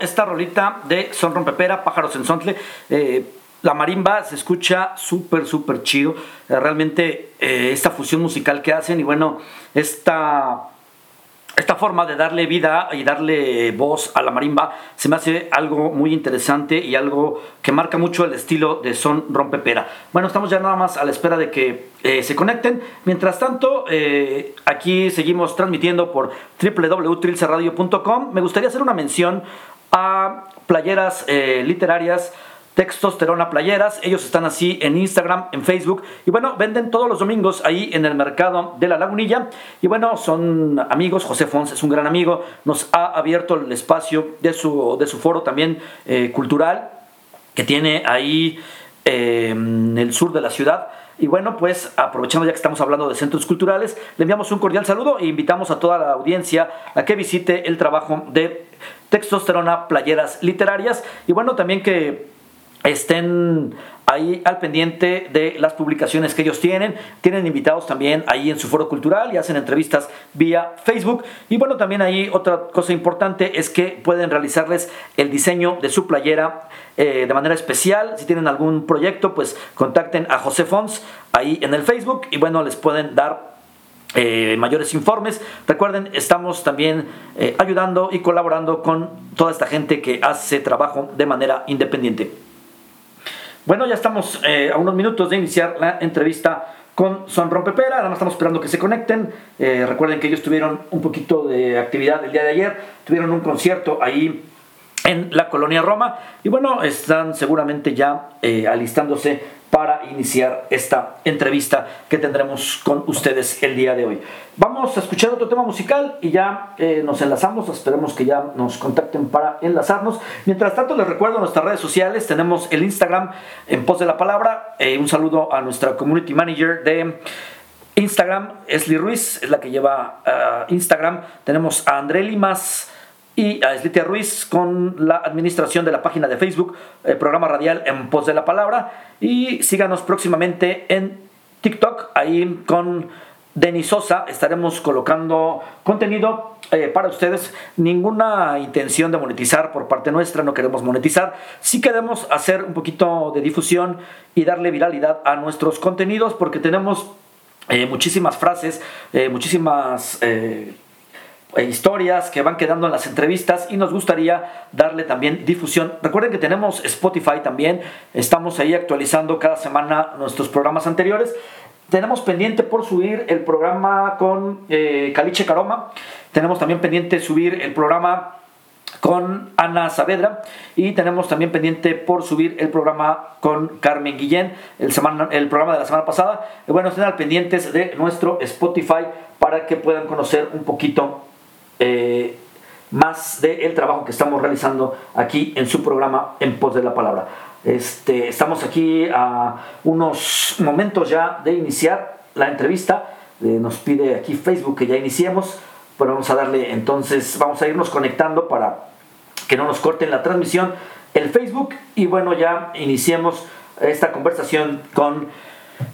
esta rolita de Son Rompepera, Pájaros en Sontle? Eh, la marimba se escucha súper, súper chido. Eh, realmente eh, esta fusión musical que hacen y bueno, esta esta forma de darle vida y darle voz a la marimba se me hace algo muy interesante y algo que marca mucho el estilo de son rompepera. Bueno, estamos ya nada más a la espera de que se conecten. Mientras tanto, aquí seguimos transmitiendo por www.trilcerradio.com. Me gustaría hacer una mención a playeras eh, literarias Textos Terona Playeras. Ellos están así en Instagram, en Facebook. Y bueno, venden todos los domingos ahí en el mercado de la Lagunilla. Y bueno, son amigos. José Fons es un gran amigo. Nos ha abierto el espacio de su, de su foro también eh, cultural que tiene ahí eh, en el sur de la ciudad. Y bueno, pues aprovechando ya que estamos hablando de centros culturales, le enviamos un cordial saludo e invitamos a toda la audiencia a que visite el trabajo de Textos Terona Playeras Literarias. Y bueno, también que estén ahí al pendiente de las publicaciones que ellos tienen. Tienen invitados también ahí en su foro cultural y hacen entrevistas vía Facebook. Y bueno, también ahí otra cosa importante es que pueden realizarles el diseño de su playera eh, de manera especial. Si tienen algún proyecto, pues contacten a José Fons ahí en el Facebook y bueno, les pueden dar eh, mayores informes. Recuerden, estamos también eh, ayudando y colaborando con toda esta gente que hace trabajo de manera independiente. Bueno, ya estamos eh, a unos minutos de iniciar la entrevista con Son Rompepera. Nada más estamos esperando que se conecten. Eh, recuerden que ellos tuvieron un poquito de actividad el día de ayer. Tuvieron un concierto ahí en la colonia Roma. Y bueno, están seguramente ya eh, alistándose para iniciar esta entrevista que tendremos con ustedes el día de hoy. Vamos a escuchar otro tema musical y ya eh, nos enlazamos, esperemos que ya nos contacten para enlazarnos. Mientras tanto, les recuerdo nuestras redes sociales, tenemos el Instagram en pos de la palabra, eh, un saludo a nuestra community manager de... Instagram, Esli Ruiz, es la que lleva uh, Instagram. Tenemos a André Limas, y a Slitia Ruiz con la administración de la página de Facebook, el eh, programa radial en pos de la palabra. Y síganos próximamente en TikTok, ahí con Denis Sosa estaremos colocando contenido eh, para ustedes. Ninguna intención de monetizar por parte nuestra, no queremos monetizar. Sí queremos hacer un poquito de difusión y darle viralidad a nuestros contenidos porque tenemos eh, muchísimas frases, muchísimas historias que van quedando en las entrevistas y nos gustaría darle también difusión. Recuerden que tenemos Spotify también, estamos ahí actualizando cada semana nuestros programas anteriores. Tenemos pendiente por subir el programa con eh, Caliche Caroma, tenemos también pendiente subir el programa con Ana Saavedra y tenemos también pendiente por subir el programa con Carmen Guillén, el, semana, el programa de la semana pasada. Bueno, estén al pendientes de nuestro Spotify para que puedan conocer un poquito eh, más del trabajo que estamos realizando aquí en su programa En Pos de la Palabra. Este, estamos aquí a unos momentos ya de iniciar la entrevista. Eh, nos pide aquí Facebook que ya iniciemos. Bueno, vamos a darle entonces, vamos a irnos conectando para que no nos corten la transmisión el Facebook y bueno, ya iniciemos esta conversación con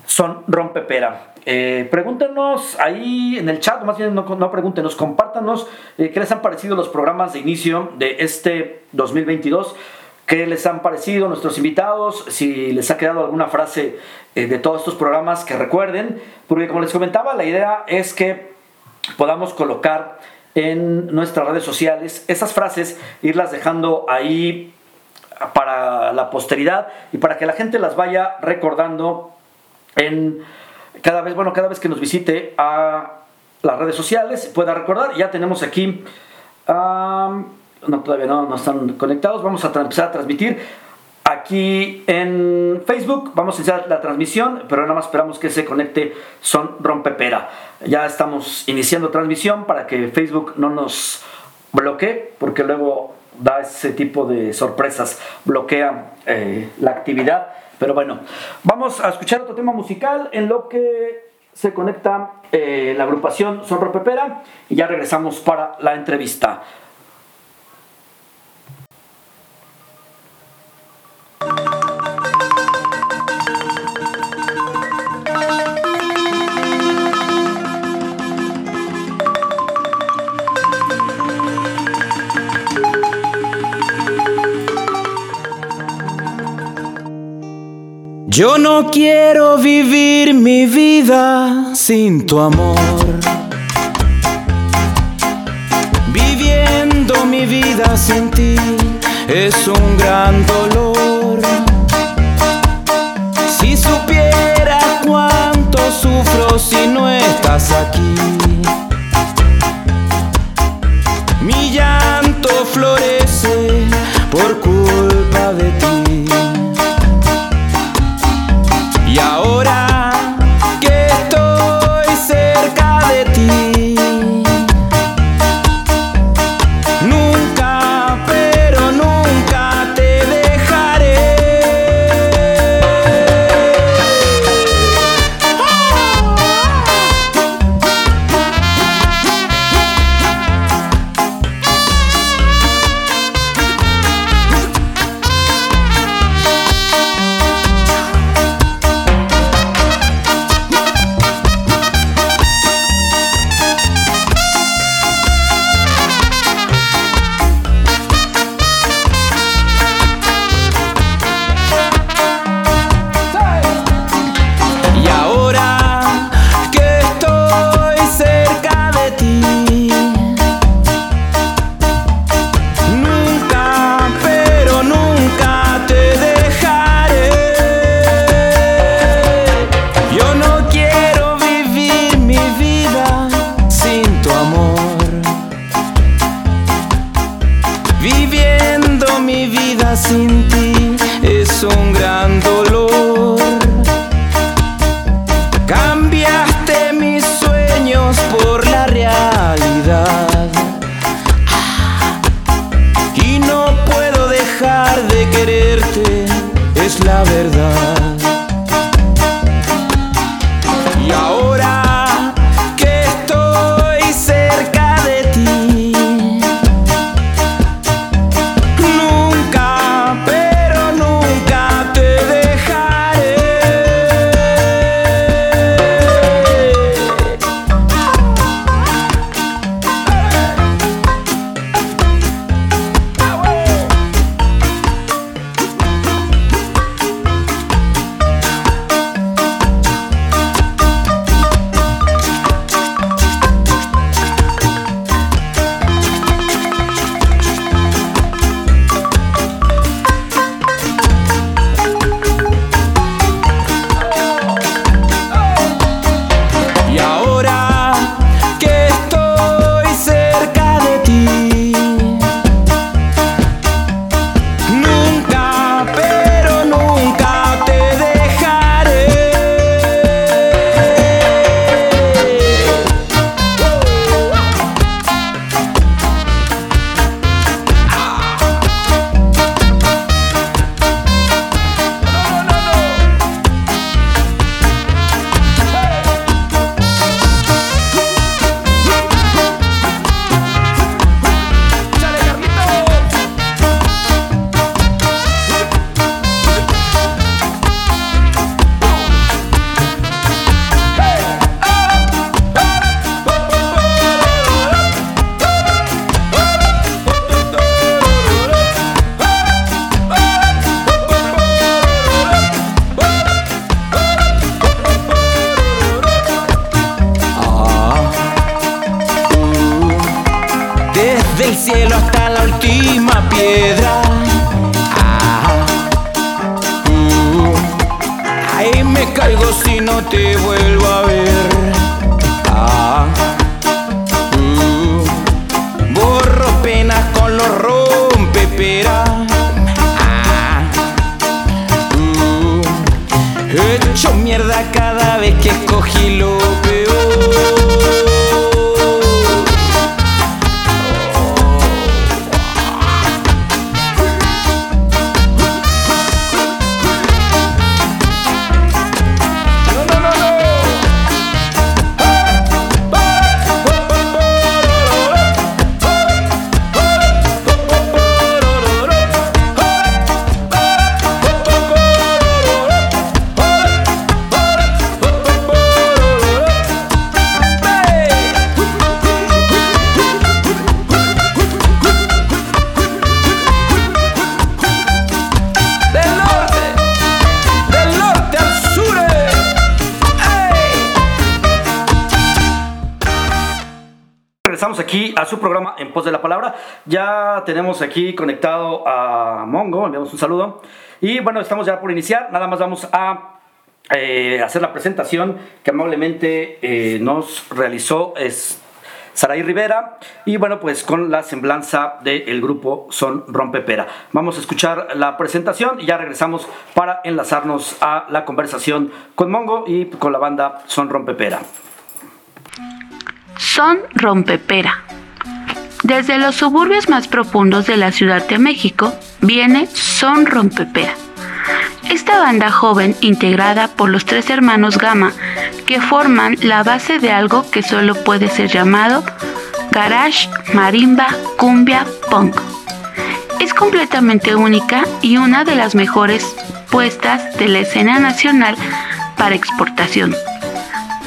Son Rompepera. Eh, pregúntenos ahí en el chat, más bien no, no pregúntenos, compártanos eh, qué les han parecido los programas de inicio de este 2022, qué les han parecido nuestros invitados, si les ha quedado alguna frase eh, de todos estos programas que recuerden, porque como les comentaba, la idea es que podamos colocar en nuestras redes sociales esas frases, irlas dejando ahí para la posteridad y para que la gente las vaya recordando en cada vez, bueno, cada vez que nos visite a las redes sociales pueda recordar. Ya tenemos aquí, no, todavía no, no están conectados. Vamos a empezar a transmitir aquí en Facebook. Vamos a iniciar la transmisión, pero nada más esperamos que se conecte Son Rompepera. Ya estamos iniciando transmisión para que Facebook no nos bloquee, porque luego da ese tipo de sorpresas, bloquea eh, la actividad. Pero bueno, vamos a escuchar otro tema musical en lo que se conecta eh, la agrupación Son Pepera y ya regresamos para la entrevista. Yo no quiero vivir mi vida sin tu amor. Viviendo mi vida sin ti es un gran dolor. Si supiera cuánto sufro si no estás aquí. sin ti es un aquí conectado a Mongo, enviamos un saludo. Y bueno, estamos ya por iniciar. Nada más vamos a eh, hacer la presentación que amablemente eh, nos realizó es Saray Rivera y bueno pues con la semblanza del grupo Son Rompepera. Vamos a escuchar la presentación y ya regresamos para enlazarnos a la conversación con Mongo y con la banda Son Rompepera. Son Rompepera. Desde los suburbios más profundos de la Ciudad de México viene Son Rompepera. Esta banda joven integrada por los tres hermanos Gama que forman la base de algo que solo puede ser llamado garage, marimba, cumbia, punk. Es completamente única y una de las mejores puestas de la escena nacional para exportación.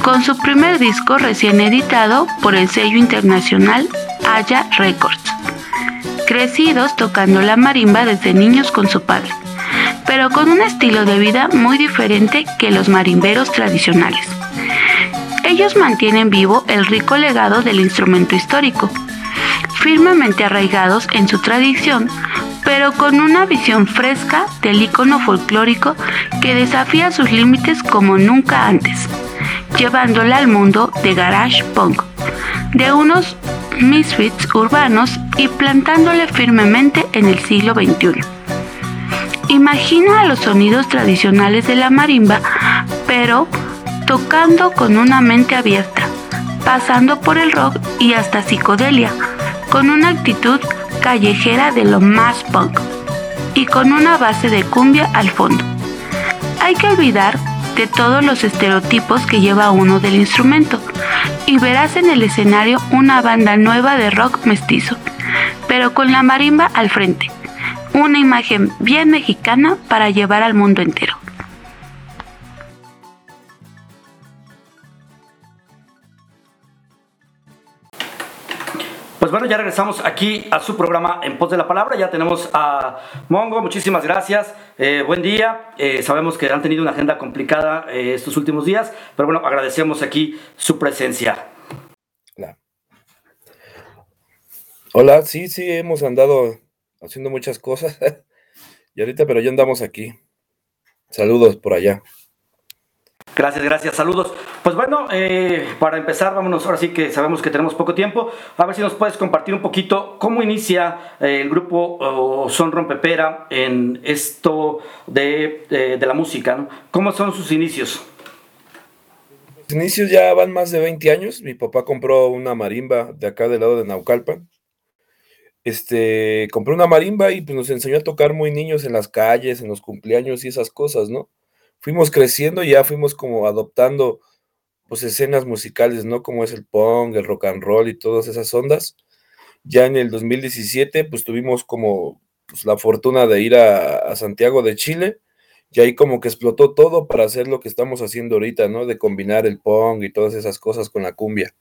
Con su primer disco recién editado por el sello internacional Aya Records. Crecidos tocando la marimba desde niños con su padre pero con un estilo de vida muy diferente que los marimberos tradicionales. Ellos mantienen vivo el rico legado del instrumento histórico, firmemente arraigados en su tradición, pero con una visión fresca del icono folclórico que desafía sus límites como nunca antes, llevándola al mundo de garage punk, de unos misfits urbanos y plantándole firmemente en el siglo XXI. Imagina los sonidos tradicionales de la marimba, pero tocando con una mente abierta, pasando por el rock y hasta psicodelia, con una actitud callejera de lo más punk y con una base de cumbia al fondo. Hay que olvidar de todos los estereotipos que lleva uno del instrumento y verás en el escenario una banda nueva de rock mestizo, pero con la marimba al frente una imagen bien mexicana para llevar al mundo entero. Pues bueno, ya regresamos aquí a su programa En Pos de la Palabra. Ya tenemos a Mongo, muchísimas gracias. Eh, buen día. Eh, sabemos que han tenido una agenda complicada eh, estos últimos días, pero bueno, agradecemos aquí su presencia. Hola. Hola, sí, sí, hemos andado haciendo muchas cosas. y ahorita, pero ya andamos aquí. Saludos por allá. Gracias, gracias, saludos. Pues bueno, eh, para empezar, vámonos, ahora sí que sabemos que tenemos poco tiempo, a ver si nos puedes compartir un poquito cómo inicia eh, el grupo Son Rompepera en esto de, de la música, ¿no? ¿Cómo son sus inicios? Los inicios ya van más de 20 años, mi papá compró una marimba de acá del lado de Naucalpan, este, compré una marimba y pues nos enseñó a tocar muy niños en las calles, en los cumpleaños y esas cosas, ¿no? Fuimos creciendo ya fuimos como adoptando pues escenas musicales, ¿no? Como es el punk, el rock and roll y todas esas ondas. Ya en el 2017 pues tuvimos como pues, la fortuna de ir a, a Santiago de Chile y ahí como que explotó todo para hacer lo que estamos haciendo ahorita, ¿no? De combinar el punk y todas esas cosas con la cumbia.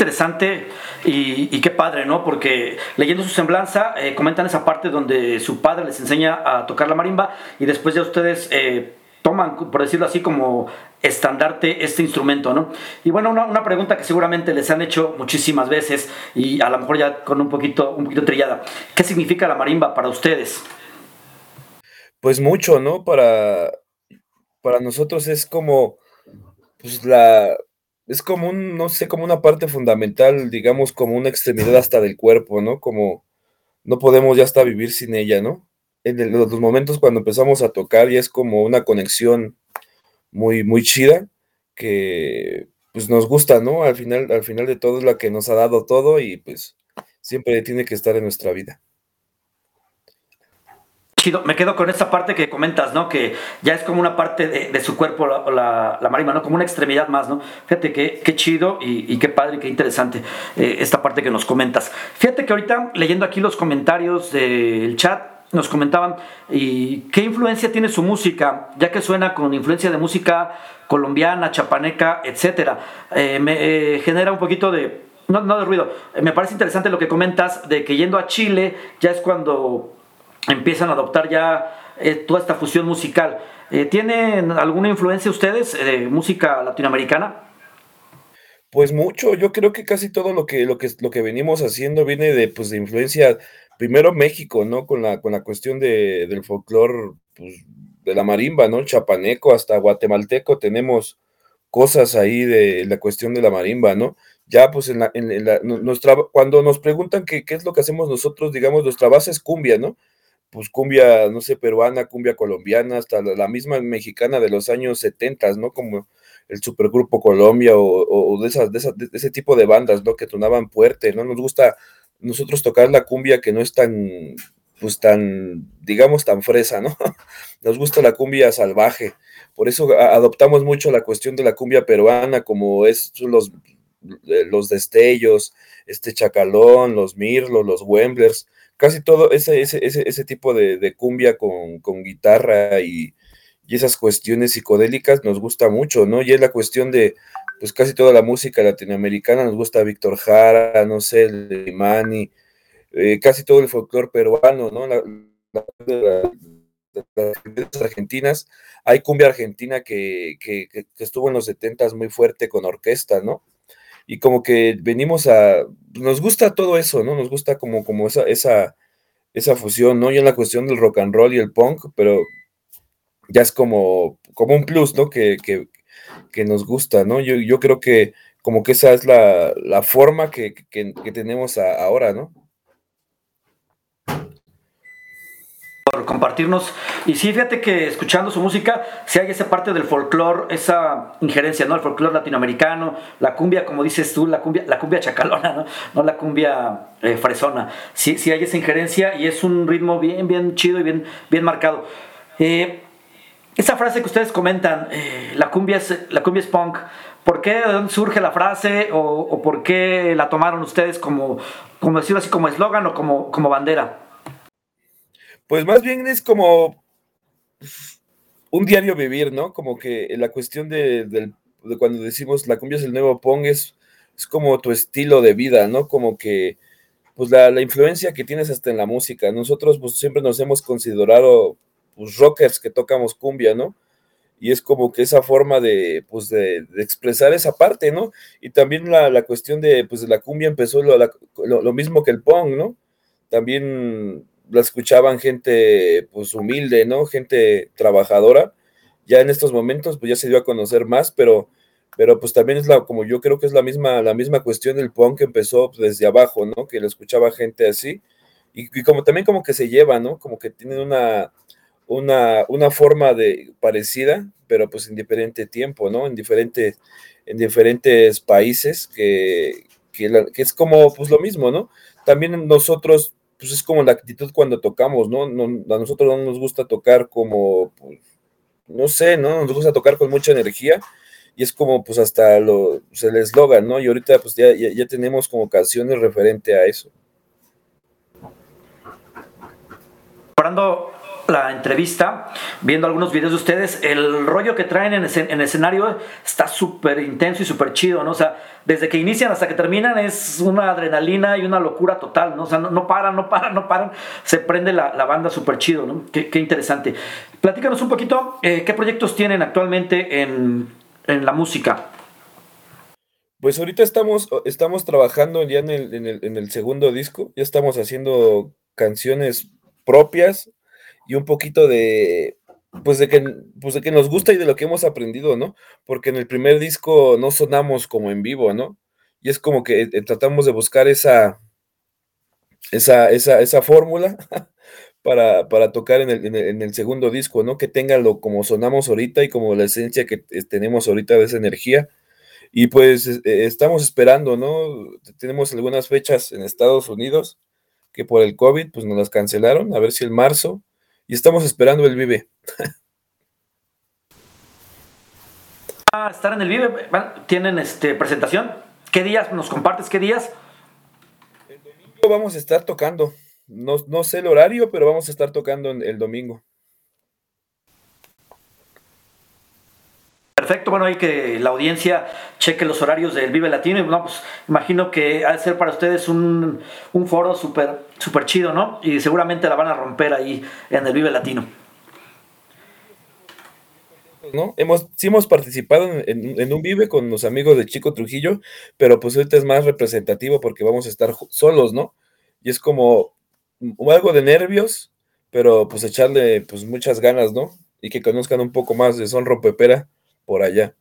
Interesante y, qué padre, ¿no? Porque leyendo su semblanza, eh, comentan esa parte donde su padre les enseña a tocar la marimba y después ya ustedes eh, toman, por decirlo así, como estandarte este instrumento, ¿no? Y bueno, una, pregunta que seguramente les han hecho muchísimas veces y a lo mejor ya con un poquito, un poquito trillada. ¿Qué significa la marimba para ustedes? Pues mucho, ¿no? Para, para nosotros es como pues la, es como un, no sé, como una parte fundamental, digamos, como una extremidad hasta del cuerpo, ¿no? Como no podemos ya hasta vivir sin ella, ¿no? En los momentos cuando empezamos a tocar y es como una conexión muy, muy chida que pues nos gusta, ¿no? Al final, al final de todo es la que nos ha dado todo y pues siempre tiene que estar en nuestra vida. Chido, me quedo con esa parte que comentas, ¿no? Que ya es como una parte de, su cuerpo la, la, marimba, ¿no? Como una extremidad más, ¿no? Fíjate qué, qué chido y, qué padre, qué interesante eh, esta parte que nos comentas. Fíjate que ahorita leyendo aquí los comentarios del chat, nos comentaban y qué influencia tiene su música, ya que suena con influencia de música colombiana, chapaneca, etcétera. Eh, me eh, genera un poquito de, no, no de ruido, me parece interesante lo que comentas de que yendo a Chile ya es cuando empiezan a adoptar ya eh, toda esta fusión musical. Eh, ¿Tienen alguna influencia ustedes de música latinoamericana? Pues mucho, yo creo que casi todo lo que, lo que, lo que venimos haciendo viene de, pues, de influencia, primero México, ¿no? Con la, con la cuestión de, del folclore, pues, de la marimba, ¿no? Chapaneco hasta guatemalteco tenemos cosas ahí de la cuestión de la marimba, ¿no? Ya, pues, en la, en la nuestra, cuando nos preguntan qué, qué es lo que hacemos nosotros, digamos, nuestra base es cumbia, ¿no? Pues cumbia, no sé, peruana, cumbia colombiana, hasta la, misma mexicana de los años 70, ¿no? Como el Supergrupo Colombia o, de, esas, de, ese tipo de bandas, ¿no? Que tonaban fuerte, ¿no? Nos gusta nosotros tocar la cumbia que no es tan, pues tan, digamos, tan fresa, ¿no? Nos gusta la cumbia salvaje. Por eso adoptamos mucho la cuestión de la cumbia peruana, como es los, eh, los destellos, este chacalón, los mirlos, los wemblers, casi todo ese, ese, ese, ese tipo de, cumbia con, con guitarra y, y esas cuestiones psicodélicas nos gusta mucho, ¿no? Y es la cuestión de, pues casi toda la música latinoamericana, nos gusta Víctor Jara, no sé, Limani, eh, casi todo el folclore peruano, ¿no? La, las argentinas, hay cumbia argentina que, que, que, estuvo en los 70 muy fuerte con orquesta, ¿no? Y como que venimos a, nos gusta todo eso, ¿no? Nos gusta como, como esa, esa, esa fusión, ¿no? Y en la cuestión del rock and roll y el punk, pero ya es como, como un plus, ¿no? Que, que, que nos gusta, ¿no? Yo, yo, creo que como que esa es la, la forma que, que, tenemos ahora, ¿no? Por compartirnos. Y sí, fíjate que escuchando su música, si hay esa parte del folclore, esa injerencia, ¿no? El folclore latinoamericano, la cumbia, como dices tú, la cumbia, la cumbia chacalona, ¿no? No la cumbia eh, fresona. Sí, sí hay esa injerencia y es un ritmo bien, bien chido y bien, bien marcado. Eh, esa frase que ustedes comentan, eh, la, cumbia es, la cumbia es punk, ¿por qué? ¿De dónde surge la frase? ¿O, por qué la tomaron ustedes como, como decirlo así, como eslogan o como, como bandera? Pues más bien es como un diario vivir, ¿no? Como que la cuestión de, cuando decimos la cumbia es el nuevo punk es, es como tu estilo de vida, ¿no? Como que pues la, la, influencia que tienes hasta en la música. Nosotros pues siempre nos hemos considerado pues, rockers que tocamos cumbia, ¿no? Y es como que esa forma de, pues, de, expresar esa parte, ¿no? Y también la, cuestión de, pues, la cumbia empezó lo, lo, mismo que el punk, ¿no? También la escuchaban gente, pues, humilde, ¿no? Gente trabajadora. Ya en estos momentos, pues, ya se dio a conocer más, pero, pero pues también es la, como yo creo que es la misma, la misma cuestión del punk que empezó desde abajo, ¿no? Que la escuchaba gente así. Y, como también como que se lleva, ¿no? Como que tienen una, una, una forma de parecida, pero pues en diferente tiempo, ¿no? En diferentes, en diferentes países, que, que, es como pues lo mismo, ¿no? También nosotros, pues es como la actitud cuando tocamos, ¿no? a nosotros no nos gusta tocar como, pues, no sé, ¿no? Nos gusta tocar con mucha energía y es como pues hasta lo, pues, el eslogan, ¿no? Y ahorita pues ya, ya, tenemos como canciones referente a eso. La entrevista, viendo algunos videos de ustedes, el rollo que traen en, el escenario está súper intenso y súper chido, ¿no? O sea, desde que inician hasta que terminan es una adrenalina y una locura total, ¿no? O sea, no, paran, no paran, no paran, se prende la, banda súper chido, ¿no? Qué, interesante. Platícanos un poquito, eh, ¿qué proyectos tienen actualmente en, la música? Pues ahorita estamos, estamos trabajando ya en el, en, el, en el segundo disco, ya estamos haciendo canciones propias, y un poquito de, pues de que, pues de que nos gusta y de lo que hemos aprendido, ¿no? Porque en el primer disco no sonamos como en vivo, ¿no? Y es como que eh, tratamos de buscar esa, esa, esa, esa fórmula para, para, tocar en el, en, el, segundo disco, ¿no? Que tenga lo como sonamos ahorita y como la esencia que tenemos ahorita de esa energía. Y pues eh, estamos esperando, ¿no? Tenemos algunas fechas en Estados Unidos que por el COVID pues nos las cancelaron, a ver si el marzo y estamos esperando el Vive. a estar en el Vive, tienen este presentación. ¿Qué días nos compartes? ¿Qué días? El domingo vamos a estar tocando. No, no sé el horario, pero vamos a estar tocando el domingo. Perfecto, bueno, hay que la audiencia cheque los horarios del Vive Latino y bueno, pues imagino que ha de ser para ustedes un, foro súper super chido, ¿no? Y seguramente la van a romper ahí en el Vive Latino. ¿no? Hemos, sí hemos participado en, un vive con los amigos de Chico Trujillo, pero pues ahorita es más representativo porque vamos a estar solos, ¿no? Y es como algo de nervios, pero pues echarle pues muchas ganas, ¿no? Y que conozcan un poco más de Son Rompepera por allá.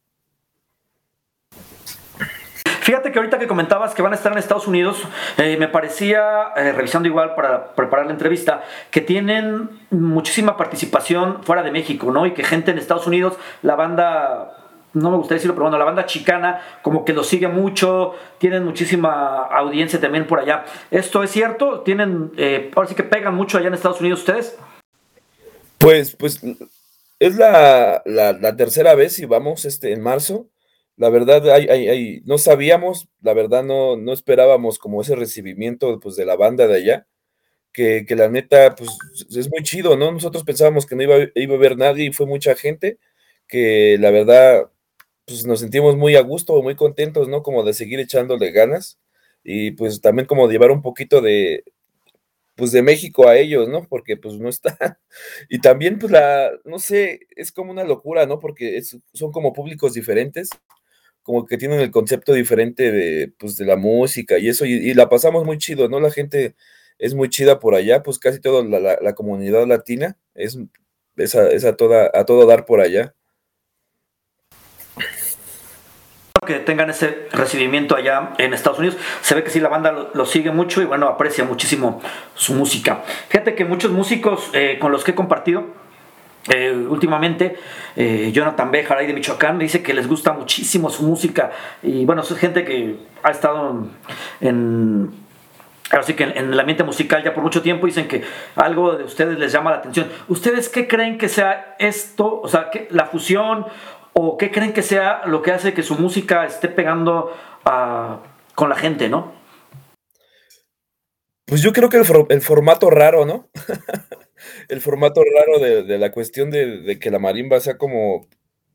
Fíjate que ahorita que comentabas que van a estar en Estados Unidos, eh, me parecía, eh, revisando igual para preparar la entrevista, que tienen muchísima participación fuera de México, ¿no? Y que gente en Estados Unidos, la banda no me gustaría decirlo, pero bueno, la banda chicana como que lo sigue mucho, tienen muchísima audiencia también por allá. ¿Esto es cierto? ¿Tienen, eh, ahora sí que pegan mucho allá en Estados Unidos ustedes? Pues, pues, es la, tercera vez y vamos este, en marzo la verdad, hay, no sabíamos, la verdad no, no esperábamos como ese recibimiento pues, de la banda de allá, que, la neta, pues es muy chido, ¿no? Nosotros pensábamos que no iba, iba a haber nadie y fue mucha gente, que la verdad, pues nos sentimos muy a gusto, muy contentos, ¿no? Como de seguir echándole ganas y pues también como de llevar un poquito de, pues de México a ellos, ¿no? Porque pues no está. Y también pues la, no sé, es como una locura, ¿no? Porque son como públicos diferentes como que tienen el concepto diferente de, pues, de la música y eso, y, la pasamos muy chido, ¿no? La gente es muy chida por allá, pues casi toda la, comunidad latina es, a, toda, a todo dar por allá. Que tengan ese recibimiento allá en Estados Unidos. Se ve que sí, la banda lo, sigue mucho y bueno, aprecia muchísimo su música. Fíjate que muchos músicos eh, con los que he compartido, eh, últimamente, eh, Jonathan Bejar ahí de Michoacán dice que les gusta muchísimo su música y bueno, es gente que ha estado en, así que en el ambiente musical ya por mucho tiempo dicen que algo de ustedes les llama la atención. ¿Ustedes qué creen que sea esto? O sea, que la fusión o qué creen que sea lo que hace que su música esté pegando con la gente, ¿no? Pues yo creo que el, formato raro, ¿no? el formato raro de, la cuestión de, que la marimba sea como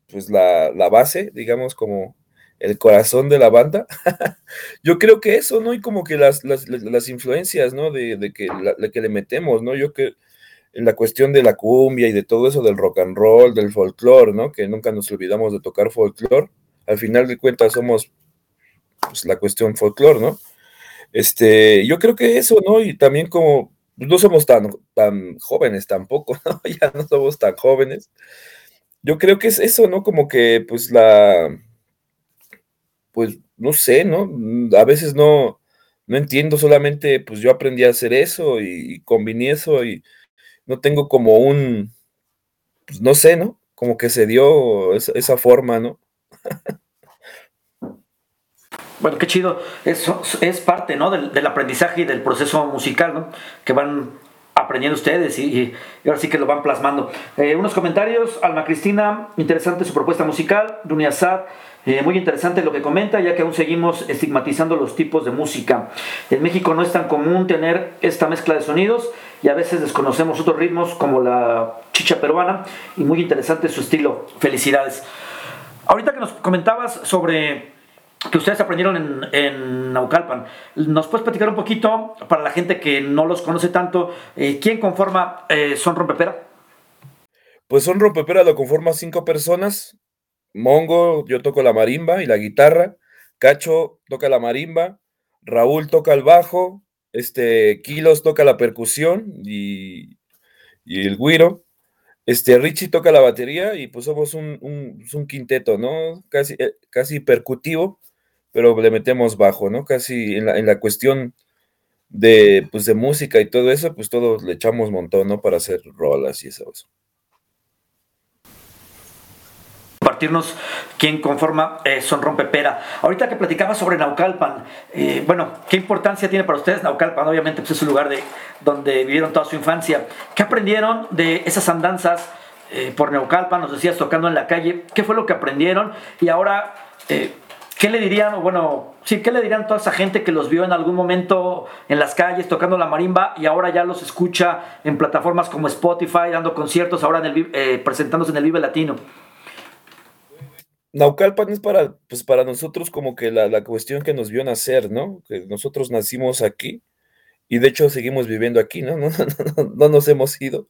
pues la, base, digamos, como el corazón de la banda. yo creo que eso, ¿no? Y como que las, influencias, ¿no? De, que, la, que le metemos, ¿no? Yo que la cuestión de la cumbia y de todo eso del rock and roll, del folclore, ¿no? Que nunca nos olvidamos de tocar folclore. Al final de cuentas somos pues, la cuestión folclore, ¿no? Este, yo creo que eso, ¿no? Y también como no somos tan, tan jóvenes tampoco, ¿no? Ya no somos tan jóvenes. Yo creo que es eso, ¿no? Como que, pues, la, pues, no sé, ¿no? A veces no, no entiendo, solamente, pues, yo aprendí a hacer eso y, combiné eso y no tengo como un, pues, no sé, ¿no? Como que se dio esa, forma, ¿no? Bueno, qué chido. Eso es parte ¿no? del, aprendizaje y del proceso musical ¿no? que van aprendiendo ustedes y, ahora sí que lo van plasmando. Eh, unos comentarios. Alma Cristina, interesante su propuesta musical. Dunia Sad, eh, muy interesante lo que comenta, ya que aún seguimos estigmatizando los tipos de música. En México no es tan común tener esta mezcla de sonidos y a veces desconocemos otros ritmos como la chicha peruana y muy interesante su estilo. Felicidades. Ahorita que nos comentabas sobre que ustedes aprendieron en, Naucalpan. ¿Nos puedes platicar un poquito, para la gente que no los conoce tanto, eh, quién conforma eh, Son Rompepera? Pues Son Rompepera lo conforma cinco personas. Mongo, yo toco la marimba y la guitarra. Cacho toca la marimba. Raúl toca el bajo. Este, Kilos toca la percusión y, y el guiro. Este, Richie toca la batería y pues somos un, un, quinteto, ¿no? Casi, eh, casi percutivo pero le metemos bajo, ¿no? Casi en la, en la cuestión de, pues, de música y todo eso, pues todos le echamos montón, ¿no? Para hacer rolas y eso. Compartirnos quién conforma eh, Son Rompepera. Ahorita que platicaba sobre Naucalpan, eh, bueno, ¿qué importancia tiene para ustedes Naucalpan? Obviamente pues es un lugar de, donde vivieron toda su infancia. ¿Qué aprendieron de esas andanzas eh, por Naucalpan? Nos decías tocando en la calle. ¿Qué fue lo que aprendieron? Y ahora, ¿Qué le dirían, bueno, sí, qué le dirían toda esa gente que los vio en algún momento en las calles tocando la marimba y ahora ya los escucha en plataformas como Spotify, dando conciertos, ahora en el, eh, presentándose en el Vive Latino? Naucalpan es para, pues para nosotros como que la, cuestión que nos vio nacer, ¿no? Que nosotros nacimos aquí y de hecho seguimos viviendo aquí, ¿no? No, no, no nos hemos ido.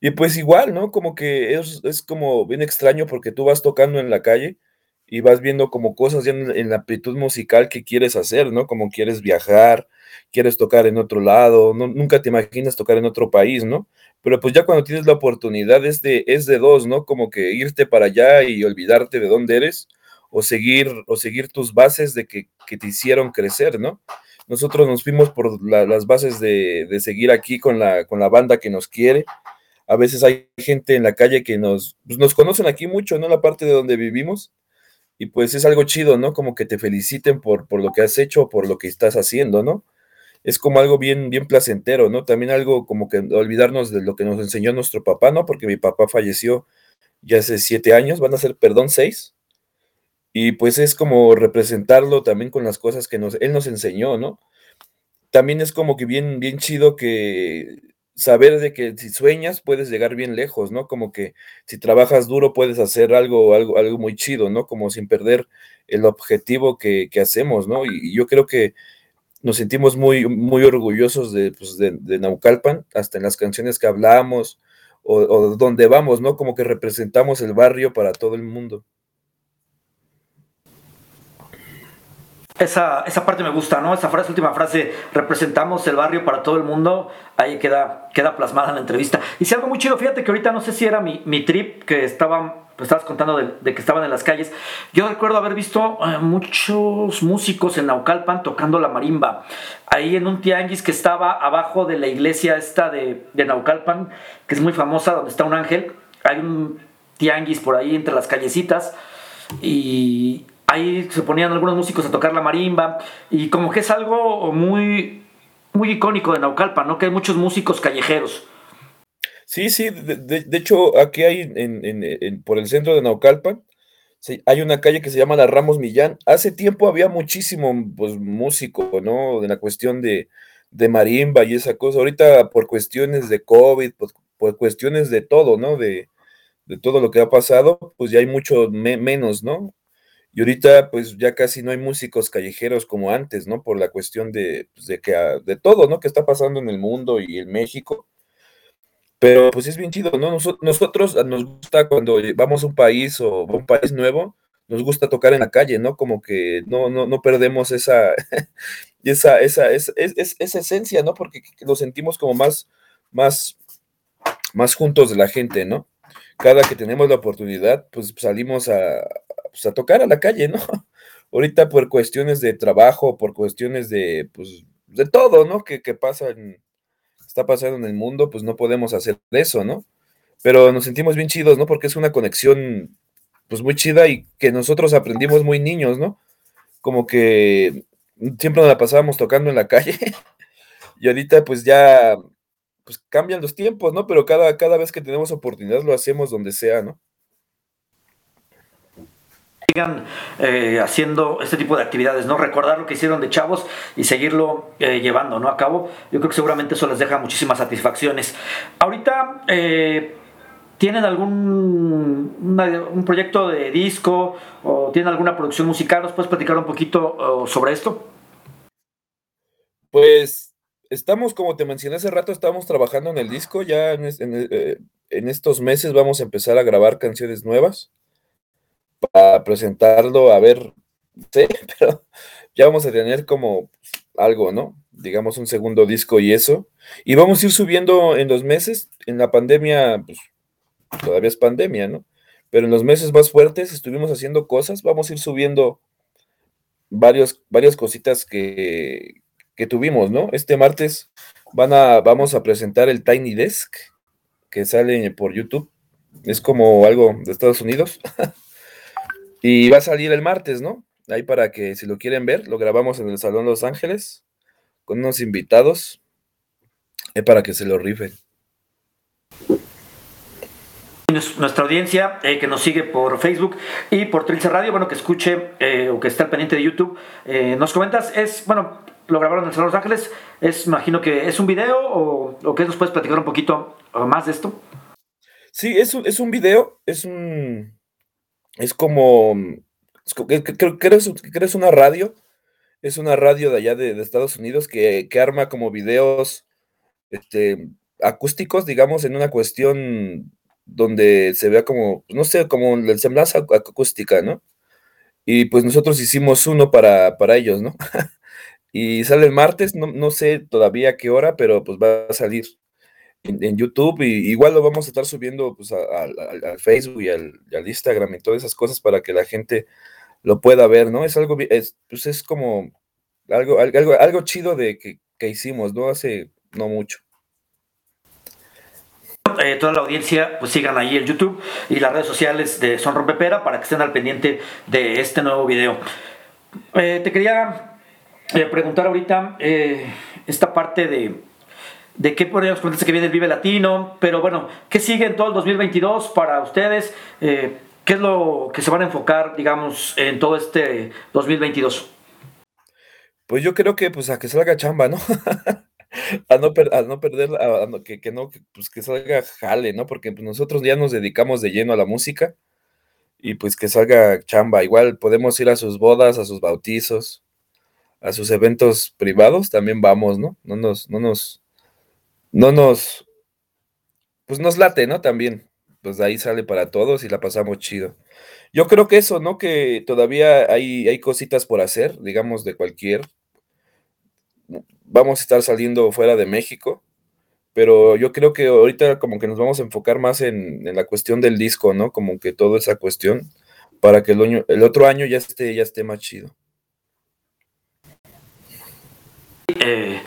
Y pues igual, ¿no? Como que es, es como bien extraño porque tú vas tocando en la calle y vas viendo como cosas ya en, la amplitud musical que quieres hacer, ¿no? Como quieres viajar, quieres tocar en otro lado, no, nunca te imaginas tocar en otro país, ¿no? Pero pues ya cuando tienes la oportunidad es de, es de dos, ¿no? Como que irte para allá y olvidarte de dónde eres o seguir, o seguir tus bases de que, que te hicieron crecer, ¿no? Nosotros nos fuimos por las bases de, de, seguir aquí con la, con la banda que nos quiere, a veces hay gente en la calle que nos, pues, nos conocen aquí mucho, ¿no? La parte de donde vivimos. Y pues es algo chido, ¿no? Como que te feliciten por, por lo que has hecho, por lo que estás haciendo, ¿no? Es como algo bien, bien placentero, ¿no? También algo como que olvidarnos de lo que nos enseñó nuestro papá, ¿no? Porque mi papá falleció ya hace siete años, van a ser, perdón, seis. Y pues es como representarlo también con las cosas que nos, él nos enseñó, ¿no? También es como que bien, bien chido que saber de que si sueñas puedes llegar bien lejos, ¿no? Como que si trabajas duro puedes hacer algo, algo, algo muy chido, ¿no? Como sin perder el objetivo que, hacemos, ¿no? Y, yo creo que nos sentimos muy, muy orgullosos pues, de, de, Naucalpan, hasta en las canciones que hablamos o, o donde vamos, ¿no? Como que representamos el barrio para todo el mundo. Esa, esa parte me gusta, ¿no? Esa frase, última frase, representamos el barrio para todo el mundo, ahí queda, queda plasmada en la entrevista. Y si algo muy chido, fíjate que ahorita no sé si era mi, mi trip que estaban, pues estabas contando de, que estaban en las calles. Yo recuerdo haber visto eh, muchos músicos en Naucalpan tocando la marimba. Ahí en un tianguis que estaba abajo de la iglesia esta de, de Naucalpan, que es muy famosa, donde está un ángel. Hay un tianguis por ahí entre las callecitas. Y, ahí se ponían algunos músicos a tocar la marimba y como que es algo muy, muy icónico de Naucalpan, ¿no? Que hay muchos músicos callejeros. Sí, sí, de, hecho aquí hay en, por el centro de Naucalpan, hay una calle que se llama la Ramos Millán. Hace tiempo había muchísimo pues, músico, ¿no? De la cuestión de, marimba y esa cosa. Ahorita por cuestiones de COVID, por, cuestiones de todo, ¿no? De, todo lo que ha pasado, pues ya hay mucho menos, ¿no? Y ahorita, pues ya casi no hay músicos callejeros como antes, ¿no? Por la cuestión de, pues, de que ah, de todo, ¿no? Que está pasando en el mundo y en México. Pero pues es bien chido, ¿no? nosotros ah, nos gusta cuando vamos a un país o a un país nuevo, nos gusta tocar en la calle, ¿no? Como que no, no, no perdemos esa, esa, esa, esa, esa esencia, ¿no? Porque nos sentimos como más, más, más juntos de la gente, ¿no? Cada que tenemos la oportunidad, pues salimos a, pues, a tocar a la calle, ¿no? Ahorita por cuestiones de trabajo, por cuestiones de, pues, de todo, ¿no? Que, pasa en, está pasando en el mundo, pues no podemos hacer eso, ¿no? Pero nos sentimos bien chidos, ¿no? Porque es una conexión, pues muy chida y que nosotros aprendimos muy niños, ¿no? Como que siempre nos la pasábamos tocando en la calle y ahorita pues ya, pues cambian los tiempos, ¿no? Pero cada, cada vez que tenemos oportunidad lo hacemos donde sea, ¿no? Sigan eh, haciendo este tipo de actividades, ¿no? Recordar lo que hicieron de chavos y seguirlo eh, llevando, ¿no? A cabo. Yo creo que seguramente eso les deja muchísimas satisfacciones. Ahorita, eh, ¿tienen algún un proyecto de disco o tienen alguna producción musical? ¿Nos puedes platicar un poquito sobre esto? Pues estamos, como te mencioné hace rato, estamos trabajando en el disco. Ya en, en estos meses vamos a empezar a grabar canciones nuevas para presentarlo, a ver, sí, pero ya vamos a tener como algo, ¿no? Digamos un segundo disco y eso. Y vamos a ir subiendo en los meses, en la pandemia, pues todavía es pandemia, ¿no? Pero en los meses más fuertes estuvimos haciendo cosas, vamos a ir subiendo varios, varias cositas que, que tuvimos, ¿no? Este martes van a, vamos a presentar el Tiny Desk, que sale por YouTube. Es como algo de Estados Unidos. Y va a salir el martes, ¿no? Ahí para que si lo quieren ver, lo grabamos en el Salón Los Ángeles con unos invitados eh, para que se lo rifen. Nuestra audiencia eh, que nos sigue por Facebook y por Trilce Radio, bueno, que escuche eh, o que esté al pendiente de YouTube, nos comentas, es, bueno, lo grabaron en el Salón Los Ángeles, es, imagino que es un video o, o que nos puedes platicar un poquito más de esto. Sí, es un, es un video, es un, es como, creo que eres, una radio, es una radio de allá de, Estados Unidos que, arma como videos, este, acústicos, digamos, en una cuestión donde se vea como, no sé, como la semblanza acústica, ¿no? Y pues nosotros hicimos uno para, para ellos, ¿no? y sale el martes, no, no, sé todavía qué hora, pero pues va a salir en, YouTube y igual lo vamos a estar subiendo pues al Facebook y al, Instagram y todas esas cosas para que la gente lo pueda ver, ¿no? Es algo, es, pues es como algo, algo, algo chido de que, que hicimos, ¿no? Hace no mucho. Eh, toda la audiencia, pues sigan ahí el YouTube y las redes sociales de Son Rompepera para que estén al pendiente de este nuevo video. Eh, te quería eh, preguntar ahorita esta parte de, de qué podríamos comentarse que viene el Vive Latino, pero bueno, ¿qué sigue en todo el 2022 para ustedes? ¿Qué es lo que se van a enfocar, digamos, en todo este 2022? Pues yo creo que pues a que salga chamba, ¿no? a no, no perder, que, que, no, pues que salga jale, ¿no? Porque pues, nosotros ya nos dedicamos de lleno a la música y pues que salga chamba. Igual podemos ir a sus bodas, a sus bautizos, a sus eventos privados, también vamos, ¿no? No nos, no nos, no nos, pues nos late, ¿no? También, pues ahí sale para todos y la pasamos chido. Yo creo que eso, ¿no? Que todavía hay, hay cositas por hacer, digamos, de cualquier vamos a estar saliendo fuera de México, pero yo creo que ahorita como que nos vamos a enfocar más en, la cuestión del disco, ¿no? Como que toda esa cuestión, para que el, el otro año ya esté, ya esté más chido. Eh,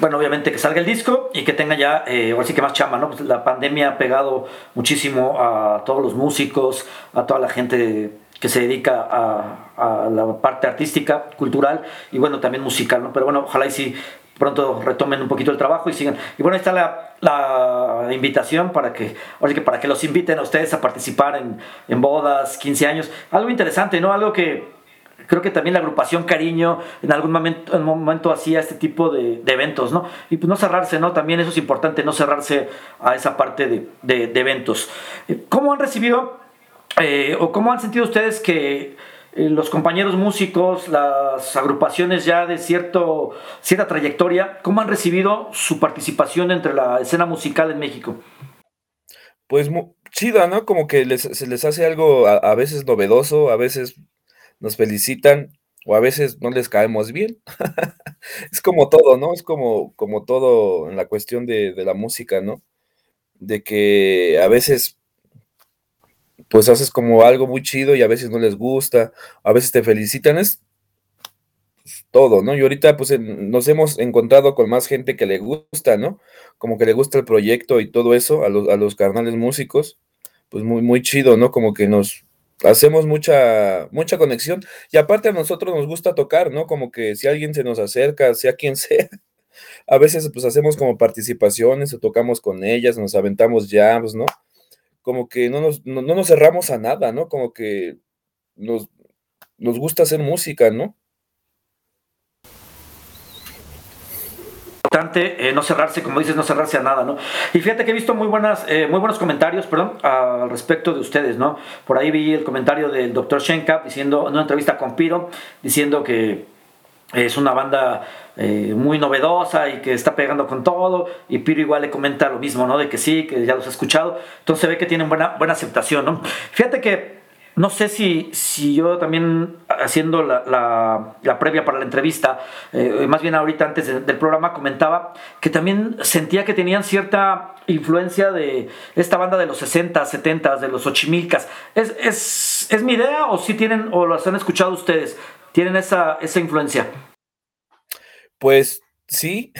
bueno, obviamente que salga el disco y que tenga ya, eh, ahora que más chamba, ¿no? Pues la pandemia ha pegado muchísimo a todos los músicos, a toda la gente que se dedica a, la parte artística, cultural y bueno, también musical, ¿no? Pero bueno, ojalá y si pronto retomen un poquito el trabajo y sigan. Y bueno, ahí está la, invitación para que, que para que los inviten a ustedes a participar en, en bodas, 15 años. Algo interesante, ¿no? Algo que creo que también la agrupación Cariño en algún momento, en momento hacía este tipo de, eventos, ¿no? Y pues no cerrarse, ¿no? También eso es importante, no cerrarse a esa parte de, de, eventos. ¿Cómo han recibido eh, ¿O cómo han sentido ustedes que eh, los compañeros músicos, las agrupaciones ya de cierto, cierta trayectoria, cómo han recibido su participación entre la escena musical en México? Pues chida, ¿no? Como que se les hace algo a, veces novedoso, a veces nos felicitan o a veces no les caemos bien. es como todo, ¿no? Es como, como todo en la cuestión de, de la música, ¿no? De que a veces pues haces como algo muy chido y a veces no les gusta, a veces te felicitan, es todo, ¿no? Y ahorita pues nos hemos encontrado con más gente que le gusta, ¿no? Como que le gusta el proyecto y todo eso, a los, a los carnales músicos, pues muy, muy chido, ¿no? Como que nos hacemos mucha, mucha conexión y aparte a nosotros nos gusta tocar, ¿no? Como que si alguien se nos acerca, sea quien sea, a veces pues hacemos como participaciones o tocamos con ellas, nos aventamos jams, ¿no? como que no nos, no, nos cerramos a nada, ¿no? Como que nos, nos gusta hacer música, ¿no? Importante eh, no cerrarse, como dices, no cerrarse a nada, ¿no? Y fíjate que he visto muy, buenas, eh, muy buenos comentarios, perdón, al respecto de ustedes, ¿no? Por ahí vi el comentario del doctor Shenkap diciendo, en una entrevista con Piro, diciendo que es una banda eh, muy novedosa y que está pegando con todo. Y Piro igual le comenta lo mismo, ¿no? De que sí, que ya los ha escuchado. Entonces ve que tienen buena, buena aceptación, ¿no? Fíjate que no sé si, si yo también haciendo la, la, previa para la entrevista, eh, más bien ahorita antes del programa, comentaba que también sentía que tenían cierta influencia de esta banda de los 60, 70, de los Ochimilcas. ¿Es, es, es mi idea o si tienen o lo han escuchado ustedes? tienen esa, esa influencia. Pues sí,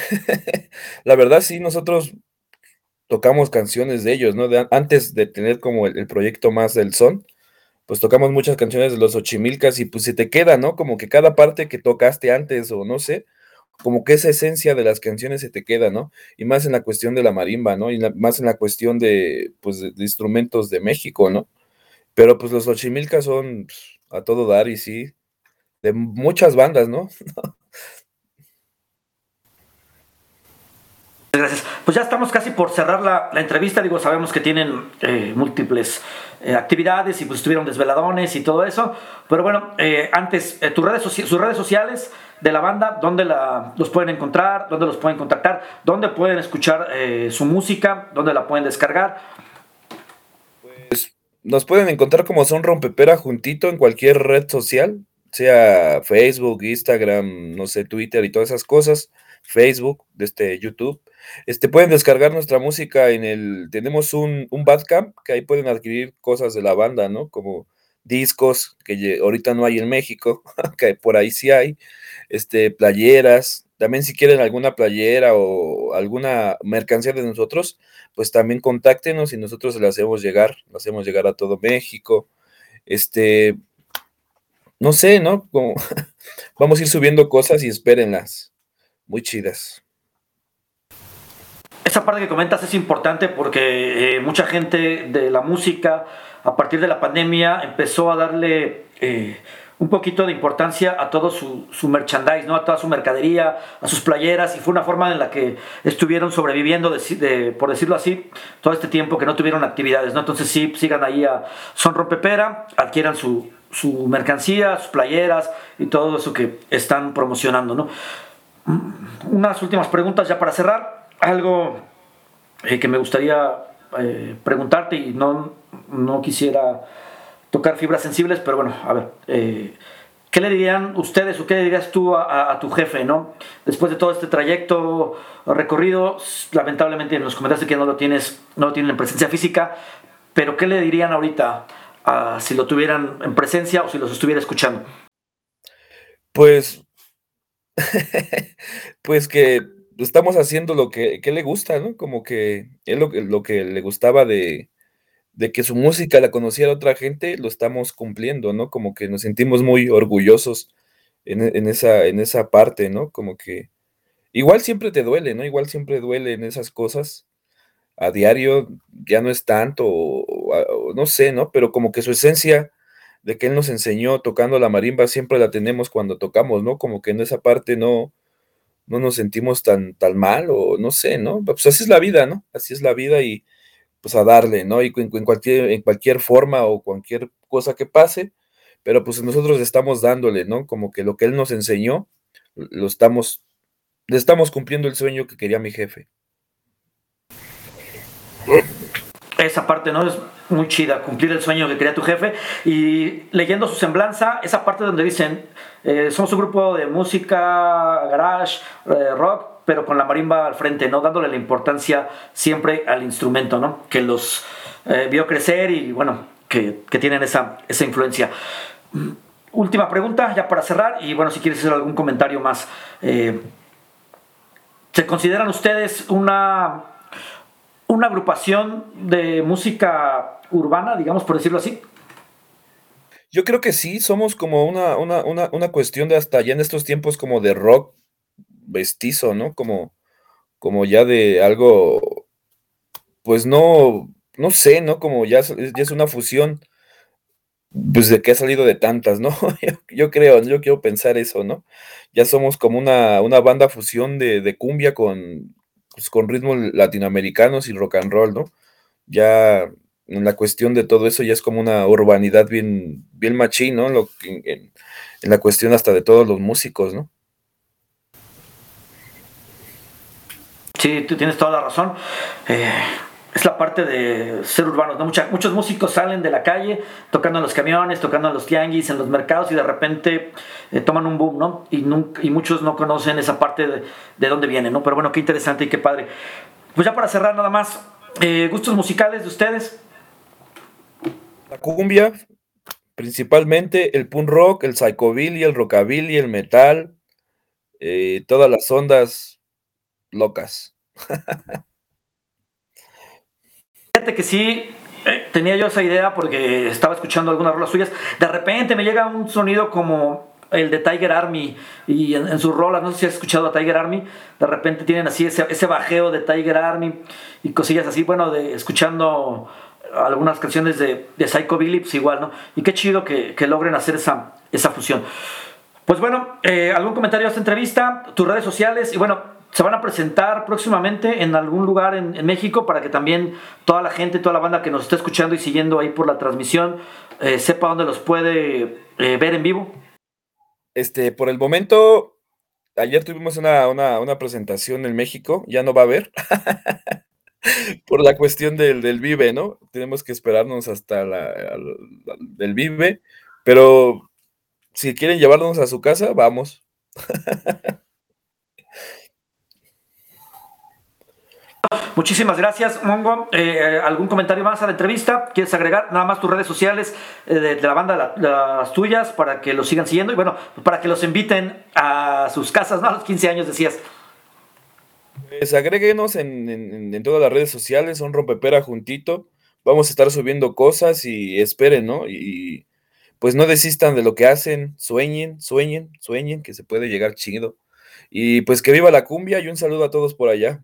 la verdad sí, nosotros tocamos canciones de ellos, ¿no? antes de tener como el, proyecto más del son, pues tocamos muchas canciones de los Ochimilcas y pues se te queda, ¿no? Como que cada parte que tocaste antes o no sé, como que esa esencia de las canciones se te queda, ¿no? Y más en la cuestión de la marimba, ¿no? Y más en la cuestión de, pues, de, instrumentos de México, ¿no? Pero pues los Ochimilcas son pues, a todo dar y sí, de muchas bandas, ¿no? Gracias. Pues ya estamos casi por cerrar la, entrevista. Digo, sabemos que tienen eh, múltiples eh, actividades y pues estuvieron desveladones y todo eso. Pero bueno, eh, antes, tus redes sus redes sociales, de la banda, dónde la, los pueden encontrar, dónde los pueden contactar, dónde pueden escuchar su música, dónde la pueden descargar. Pues nos pueden encontrar como Son Rompepera juntito en cualquier red social, sea Facebook, Instagram, no sé, Twitter y todas esas cosas, Facebook, este YouTube. Este, pueden descargar nuestra música en el, tenemos un, un Badcamp, que ahí pueden adquirir cosas de la banda, ¿no? Como discos, que ahorita no hay en México, que por ahí sí hay, este, playeras, también si quieren alguna playera o alguna mercancía de nosotros, pues también contáctenos y nosotros se hacemos llegar, la hacemos llegar a todo México. Este, no sé, ¿no? Vamos a ir subiendo cosas y espérenlas. Muy chidas. Esa parte que comentas es importante porque eh, mucha gente de la música a partir de la pandemia empezó a darle eh, un poquito de importancia a todo su, su, merchandise, ¿no? a toda su mercadería, a sus playeras, y fue una forma en la que estuvieron sobreviviendo, de, por decirlo así, todo este tiempo que no tuvieron actividades. ¿no? Entonces sí, sigan ahí a Son Rompepera, adquieran su, su mercancía, sus playeras y todo eso que están promocionando. ¿no? Unas últimas preguntas ya para cerrar algo eh, que me gustaría eh, preguntarte y no, no quisiera tocar fibras sensibles, pero bueno, a ver, eh, ¿qué le dirían ustedes o qué le dirías tú a, tu jefe, no? Después de todo este trayecto recorrido, lamentablemente nos comentaste que no lo tienes, no lo tienen en presencia física, pero ¿qué le dirían ahorita si lo tuvieran en presencia o si los estuviera escuchando? Pues, pues que estamos haciendo lo que, le gusta, ¿no? Como que es lo, lo que le gustaba de, que su música la conociera otra gente, lo estamos cumpliendo, ¿no? Como que nos sentimos muy orgullosos en, esa, en esa parte, ¿no? Como que igual siempre te duele, ¿no? Igual siempre duele en esas cosas. A diario ya no es tanto, no sé, ¿no? Pero como que su esencia de que él nos enseñó tocando la marimba siempre la tenemos cuando tocamos, ¿no? Como que en esa parte no, no nos sentimos tan, mal o no sé, ¿no? Pues así es la vida, ¿no? Así es la vida y pues a darle, ¿no? Y en, cualquier, en cualquier forma o cualquier cosa que pase, pero pues nosotros estamos dándole, ¿no? Como que lo que él nos enseñó, lo estamos, le estamos cumpliendo el sueño que quería mi jefe. Esa parte, ¿no? Es muy chida, cumplir el sueño que quería tu jefe. Y leyendo su semblanza, esa parte donde dicen, eh, somos un grupo de música, garage, eh, rock, pero con la marimba al frente, ¿no? Dándole la importancia siempre al instrumento, ¿no? Que los eh, vio crecer y, bueno, que, que tienen esa, esa influencia. Última pregunta, ya para cerrar, y bueno, si quieres hacer algún comentario más. ¿Se consideran ustedes una, una agrupación de música urbana, digamos, por decirlo así? Yo creo que sí, somos como una, una, cuestión de hasta ya en estos tiempos como de rock vestizo, ¿no? Como, como ya de algo, pues no, no sé, ¿no? Como ya, ya es una fusión, pues de que ha salido de tantas, ¿no? yo, creo, yo quiero pensar eso, ¿no? Ya somos como una, una banda fusión de, de cumbia con, pues, con ritmos latinoamericanos y rock and roll, ¿no? Ya en la cuestión de todo eso ya es como una urbanidad bien, bien machín, ¿no? Lo, en, la cuestión hasta de todos los músicos, ¿no? Sí, tú tienes toda la razón. Eh, es la parte de ser urbanos, ¿no? muchos músicos salen de la calle tocando en los camiones, tocando en los tianguis, en los mercados y de repente eh, toman un boom, ¿no? Y, muchos no conocen esa parte de, de dónde viene, ¿no? Pero bueno, qué interesante y qué padre. Pues ya para cerrar nada más, eh, gustos musicales de ustedes. La cumbia, principalmente el punk rock, el psychobilly, el rockabilly, el metal, eh, todas las ondas locas. Que sí, eh, tenía yo esa idea porque estaba escuchando algunas rolas suyas. De repente me llega un sonido como el de Tiger Army y en, sus rolas, no sé si has escuchado a Tiger Army, de repente tienen así ese, ese bajeo de Tiger Army y cosillas así, bueno, de escuchando algunas canciones de, de Psycho Billy, igual, ¿no? Y qué chido que, logren hacer esa, esa fusión. Pues bueno, eh, algún comentario a esta entrevista, tus redes sociales y bueno, se van a presentar próximamente en algún lugar en, México para que también toda la gente, toda la banda que nos está escuchando y siguiendo ahí por la transmisión eh, sepa dónde los puede eh, ver en vivo. Este, por el momento ayer tuvimos una, una, presentación en México, ya no va a haber. Por la cuestión del, del, Vive, ¿no? Tenemos que esperarnos hasta la, del Vive, pero si quieren llevarnos a su casa, vamos. Muchísimas gracias, Mongo. Eh, ¿Algún comentario más a la entrevista? ¿Quieres agregar nada más tus redes sociales eh, de, la banda, las tuyas, para que los sigan siguiendo y bueno, para que los inviten a sus casas, ¿no? A los 15 años decías. Pues agréguenos en, todas las redes sociales, son Rompepera juntito. Vamos a estar subiendo cosas y esperen, ¿no? Y pues no desistan de lo que hacen, sueñen, sueñen, sueñen, que se puede llegar chido. Y pues que viva la cumbia y un saludo a todos por allá.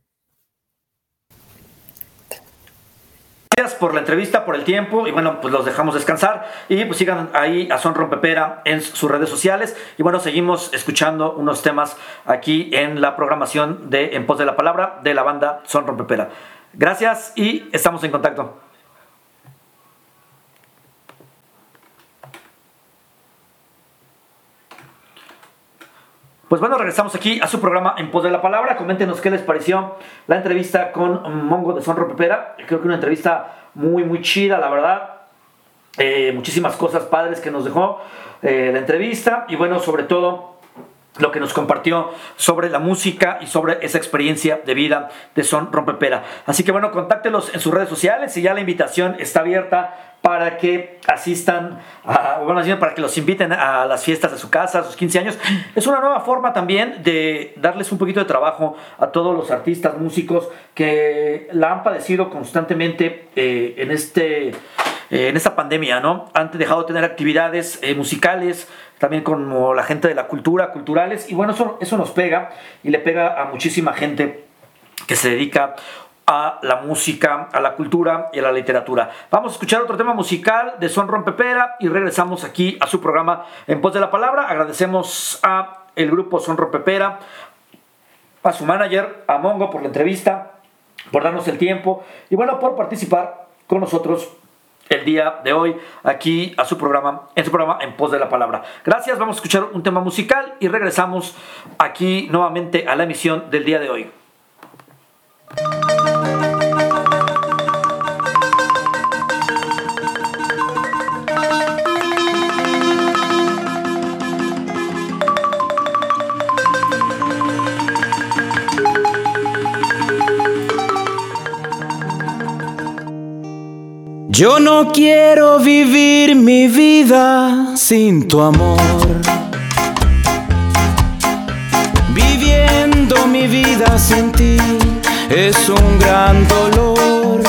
Gracias por la entrevista, por el tiempo y bueno, pues los dejamos descansar y pues sigan ahí a Son Rompepera en sus redes sociales y bueno, seguimos escuchando unos temas aquí en la programación de En Pos de la Palabra de la banda Son Rompepera. Gracias y estamos en contacto. Pues bueno, regresamos aquí a su programa En Pos de la Palabra. Coméntenos qué les pareció la entrevista con Mongo de Son Pepera. Creo que una entrevista muy, muy chida, la verdad. Eh, muchísimas cosas padres que nos dejó eh, la entrevista. Y bueno, sobre todo lo que nos compartió sobre la música y sobre esa experiencia de vida de Son Rompepera. Así que bueno, contáctelos en sus redes sociales y ya la invitación está abierta para que asistan, a, bueno, para que los inviten a las fiestas de su casa, a sus 15 años. Es una nueva forma también de darles un poquito de trabajo a todos los artistas, músicos que la han padecido constantemente eh, en, este, eh, en esta pandemia, ¿no? Han dejado de tener actividades eh, musicales, también como la gente de la cultura, culturales, y bueno, eso, eso nos pega y le pega a muchísima gente que se dedica a la música, a la cultura y a la literatura. Vamos a escuchar otro tema musical de Son Rompepera y regresamos aquí a su programa En Pos de la Palabra. Agradecemos a el grupo Son Rompepera, a su manager, a Mongo por la entrevista, por darnos el tiempo y bueno, por participar con nosotros el día de hoy aquí a su programa, en su programa En Pos de la Palabra. Gracias, vamos a escuchar un tema musical y regresamos aquí nuevamente a la emisión del día de hoy. Yo no quiero vivir mi vida sin tu amor. Viviendo mi vida sin ti es un gran dolor.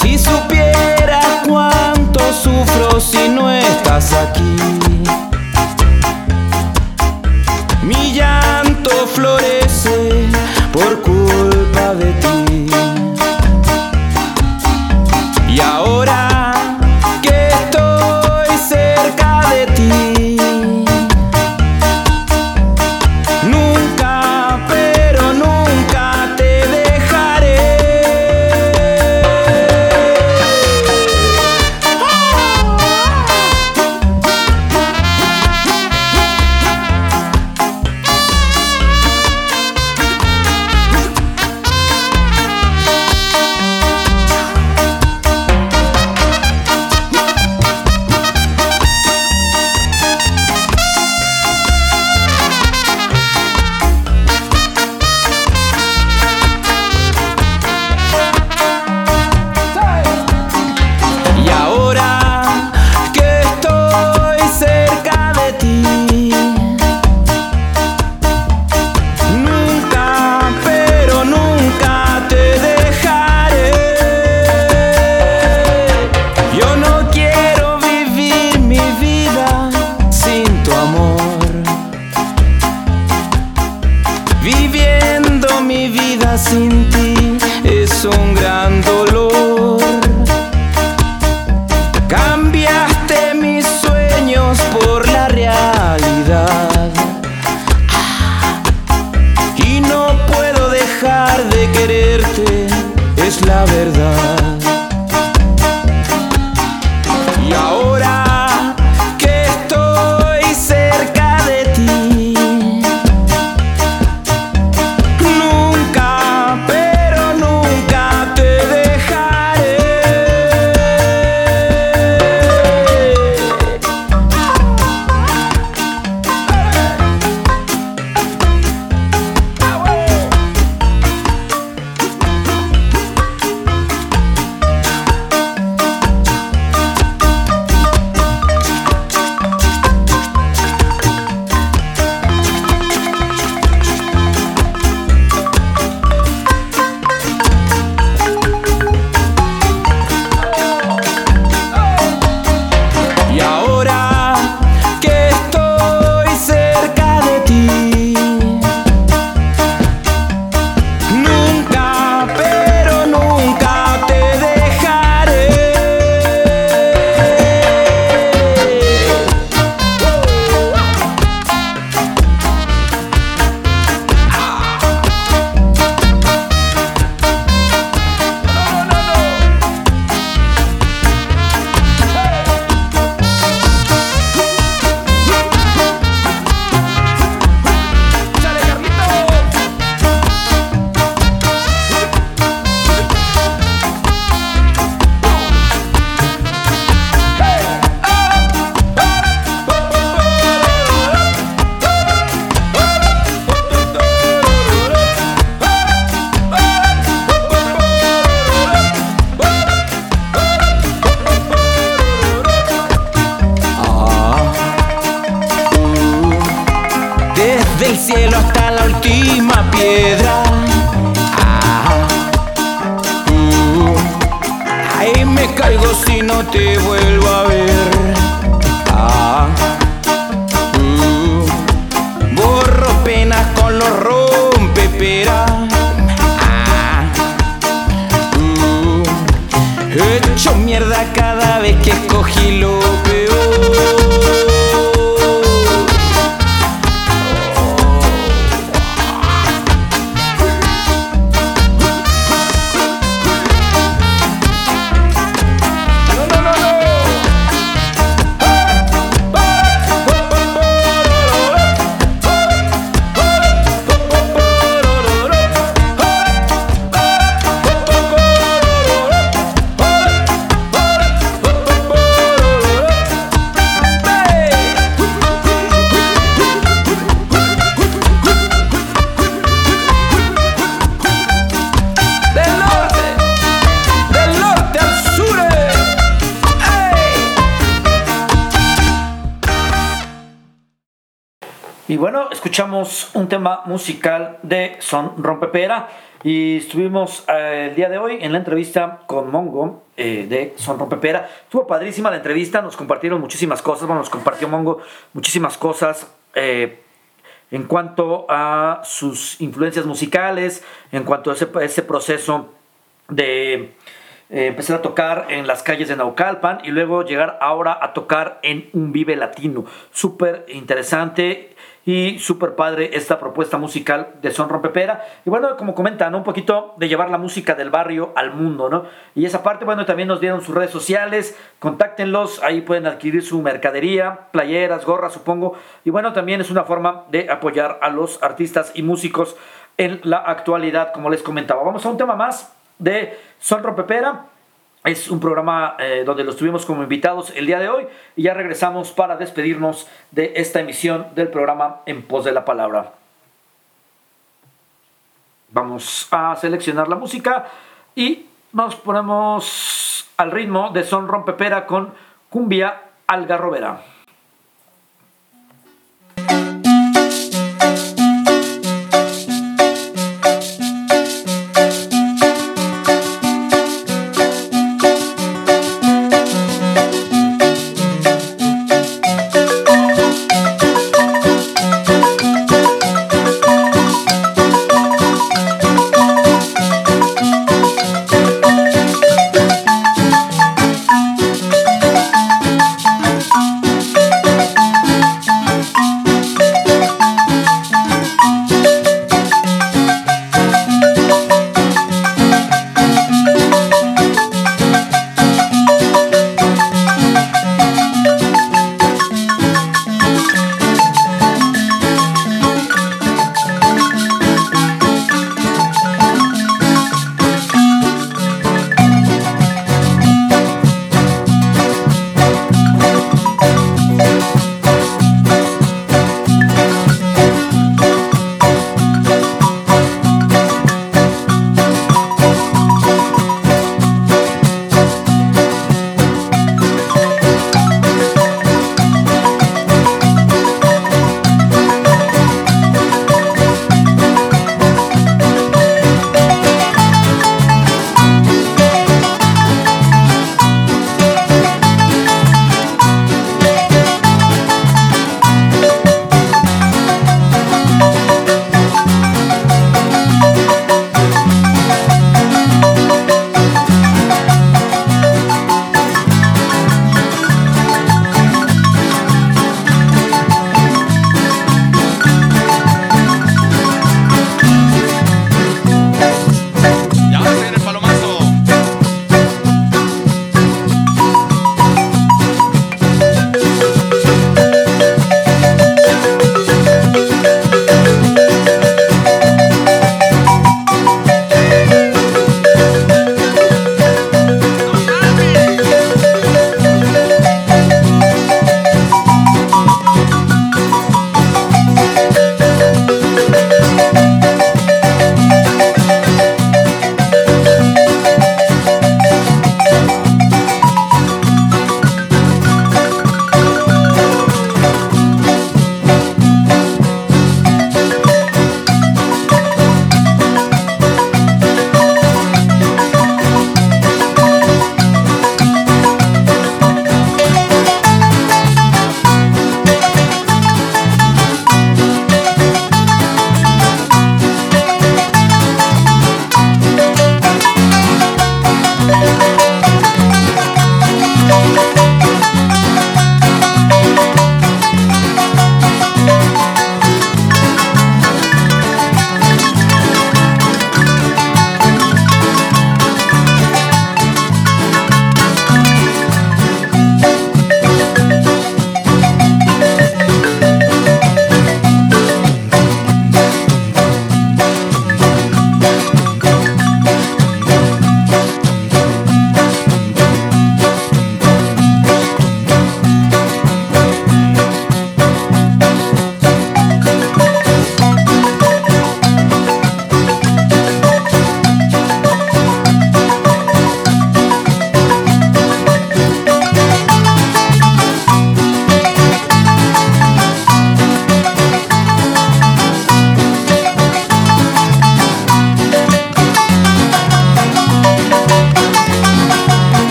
Si supiera cuánto sufro si no estás aquí. Mi llanto florece por culpa de ti. Que escogí lo un tema musical de Son Rompepera y estuvimos eh, el día de hoy en la entrevista con Mongo eh, de Son Rompepera. Estuvo padrísima la entrevista, nos compartieron muchísimas cosas, bueno, nos compartió Mongo muchísimas cosas. eh, en cuanto a sus influencias musicales, en cuanto a ese, proceso de empezar a tocar en las calles de Naucalpan y luego llegar ahora a tocar en un Vive Latino. Súper interesante y súper padre esta propuesta musical de Son Rompepera. Y bueno, como comentan, un poquito de llevar la música del barrio al mundo, ¿no? Y esa parte, bueno, también nos dieron sus redes sociales, contáctenlos, ahí pueden adquirir su mercadería, playeras, gorras, supongo. Y bueno, también es una forma de apoyar a los artistas y músicos en la actualidad, como les comentaba. Vamos a un tema más de Son Rompepera. Es un programa eh, donde los tuvimos como invitados el día de hoy y ya regresamos para despedirnos de esta emisión del programa En Pos de la Palabra. Vamos a seleccionar la música y nos ponemos al ritmo de Son Rompepera con Cumbia Algarrobera.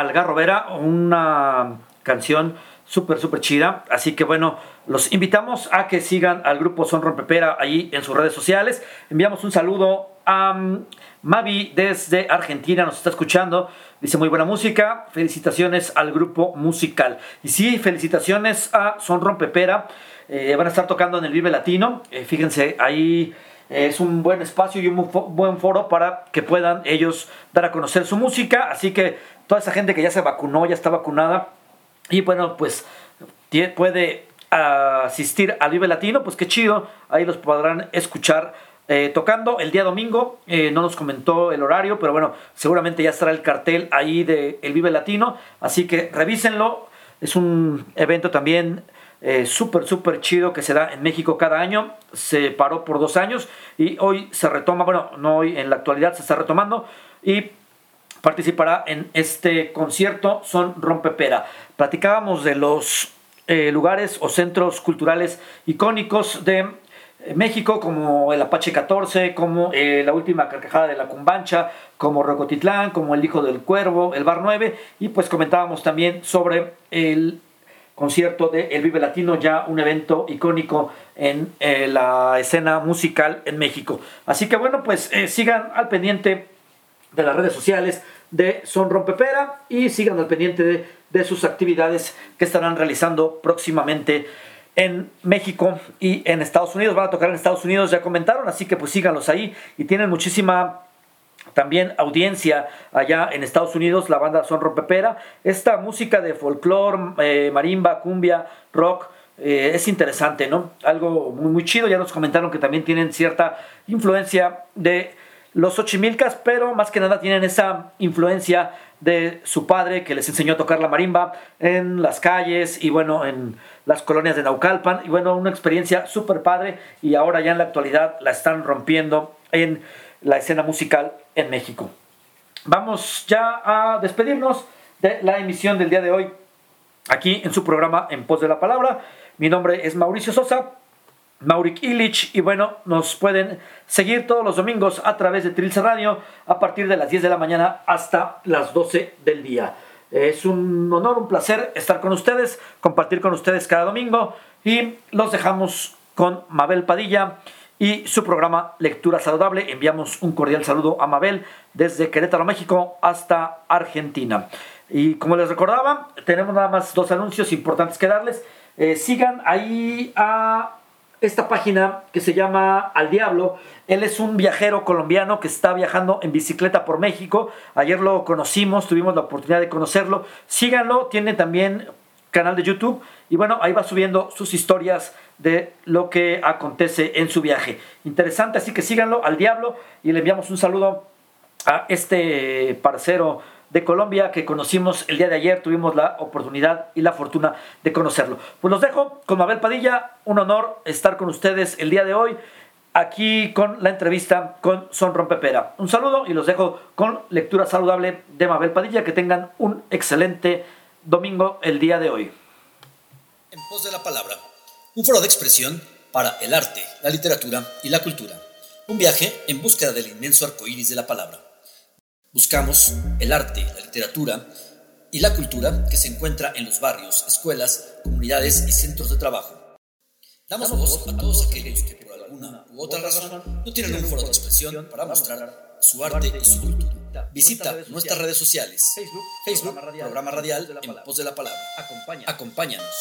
Algarrobera, una canción súper, súper chida. Así que bueno, los invitamos a que sigan al grupo Son Rompepera ahí en sus redes sociales. Enviamos un saludo a um, Mavi desde Argentina, nos está escuchando. Dice muy buena música. Felicitaciones al grupo musical. Y sí, felicitaciones a Son Rompepera. Eh, van a estar tocando en el Vive Latino. Eh, fíjense, ahí es un buen espacio y un buen foro para que puedan ellos dar a conocer su música. Así que toda esa gente que ya se vacunó, ya está vacunada y bueno, pues puede asistir al Vive Latino, pues qué chido, ahí los podrán escuchar eh, tocando el día domingo. Eh, no nos comentó el horario, pero bueno, seguramente ya estará el cartel ahí de El Vive Latino, así que revísenlo. Es un evento también eh, súper, súper chido que se da en México cada año. Se paró por dos años y hoy se retoma, bueno, no hoy, en la actualidad se está retomando y participará en este concierto Son Rompepera. Platicábamos de los eh, lugares o centros culturales icónicos de eh, México, como el Apache 14, como la última carcajada de la Cumbancha, como Rocotitlán, como el Hijo del Cuervo, el Bar 9, y pues comentábamos también sobre el concierto de El Vive Latino, ya un evento icónico en eh, la escena musical en México. Así que bueno, pues eh, sigan al pendiente de las redes sociales de Son Rompepera y sigan al pendiente de, de sus actividades que estarán realizando próximamente en México y en Estados Unidos. Van a tocar en Estados Unidos, ya comentaron, así que pues síganlos ahí y tienen muchísima también audiencia allá en Estados Unidos, la banda Son Rompepera. Esta música de folclore, eh, marimba, cumbia, rock, eh, es interesante, ¿no? Algo muy, muy chido. Ya nos comentaron que también tienen cierta influencia de los Ochimilcas, pero más que nada tienen esa influencia de su padre que les enseñó a tocar la marimba en las calles y bueno, en las colonias de Naucalpan. Y bueno, una experiencia súper padre y ahora ya en la actualidad la están rompiendo en la escena musical en México. Vamos ya a despedirnos de la emisión del día de hoy aquí en su programa En Pos de la Palabra. Mi nombre es Mauricio Sosa, Maurik Illich, y bueno, nos pueden seguir todos los domingos a través de Trilce Radio a partir de las 10 de la mañana hasta las 12 del día. Es un honor, un placer estar con ustedes, compartir con ustedes cada domingo y los dejamos con Mabel Padilla y su programa Lectura Saludable. Enviamos un cordial saludo a Mabel desde Querétaro, México hasta Argentina. Y como les recordaba, tenemos nada más dos anuncios importantes que darles. Eh, sigan ahí a esta página que se llama Al Diablo. Él es un viajero colombiano que está viajando en bicicleta por México. Ayer lo conocimos, tuvimos la oportunidad de conocerlo. Síganlo, tiene también canal de YouTube y bueno, ahí va subiendo sus historias de lo que acontece en su viaje. Interesante, así que síganlo al diablo y le enviamos un saludo a este parcero de Colombia que conocimos el día de ayer, tuvimos la oportunidad y la fortuna de conocerlo. Pues los dejo con Mabel Padilla, un honor estar con ustedes el día de hoy aquí con la entrevista con Son Rompepera. Un saludo y los dejo con lectura saludable de Mabel Padilla, que tengan un excelente domingo el día de hoy. En pos de la palabra un foro de expresión para el arte, la literatura y la cultura. Un viaje en búsqueda del inmenso arco iris de la palabra. Buscamos el arte, la literatura y la cultura que se encuentra en los barrios, escuelas, comunidades y centros de trabajo. Damos voz a todos aquellos que por alguna u otra razón no tienen un foro de expresión para mostrar su arte y su cultura. Visita nuestras redes sociales. Facebook, programa radial, en pos de la palabra. Acompáñanos.